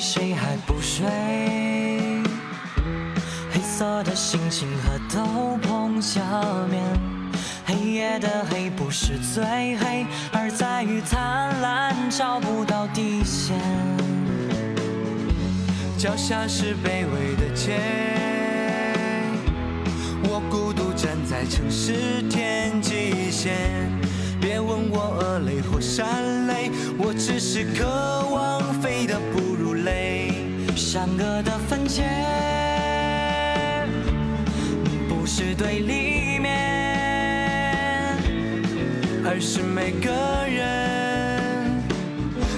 谁还不睡？黑色的心情和斗篷下面，黑夜的黑不是最黑，而在于贪婪找不到底线。脚下是卑微的街，我孤独站在城市天际线。别问我恶泪或善泪，我只是渴望飞得不。善恶的分界不是对立面，而是每个人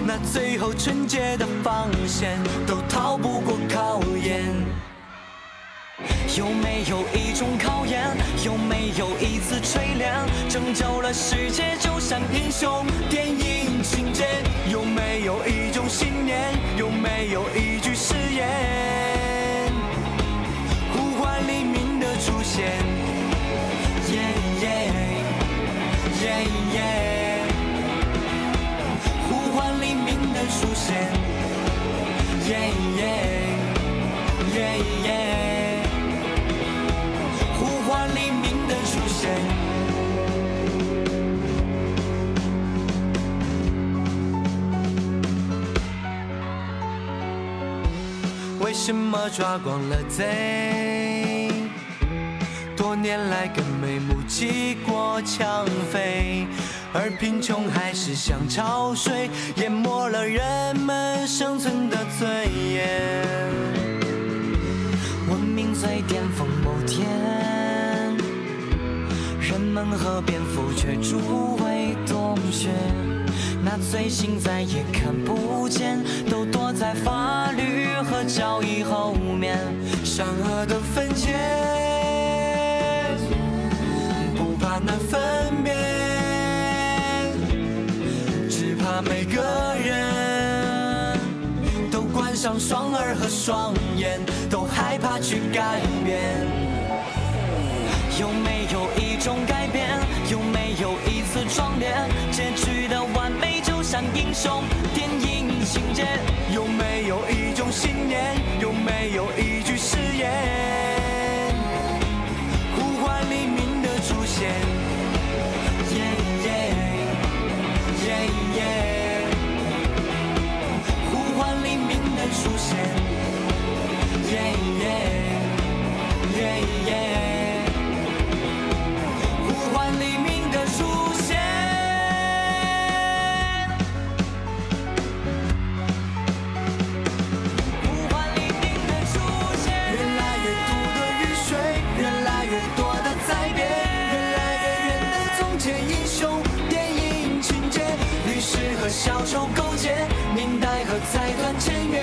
那最后纯洁的防线都逃不过考验。有没有一种考验？有没有一次锤炼？拯救了世界，就像英雄电影情节。有没有一种信念？有没有一现。耶耶耶耶，呼唤黎明的出现。耶耶耶耶，呼唤黎明的出现。为什么抓光了贼？年来更没目击过抢匪，而贫穷还是像潮水，淹没了人们生存的尊严。文明最巅峰某天，人们和蝙蝠却筑围洞穴。那罪行再也看不见，都躲在法律和交易后面。善恶的分界，上双耳和双眼，都害怕去改变。有没有一种改变？有没有一次壮烈？结局的完美就像英雄电影情节。有没有一种信念？有没有一小丑勾结，明代和财团签约。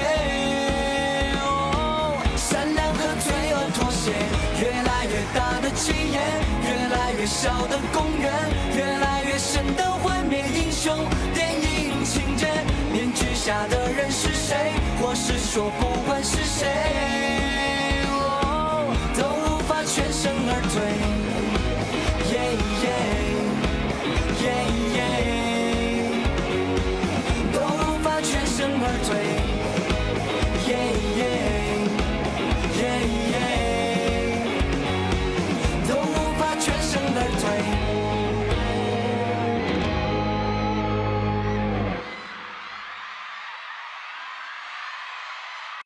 善良和罪恶妥协，越来越大的企业，越来越小的公园，越来越深的幻灭英雄电影情节。面具下的人是谁？或是说不管是谁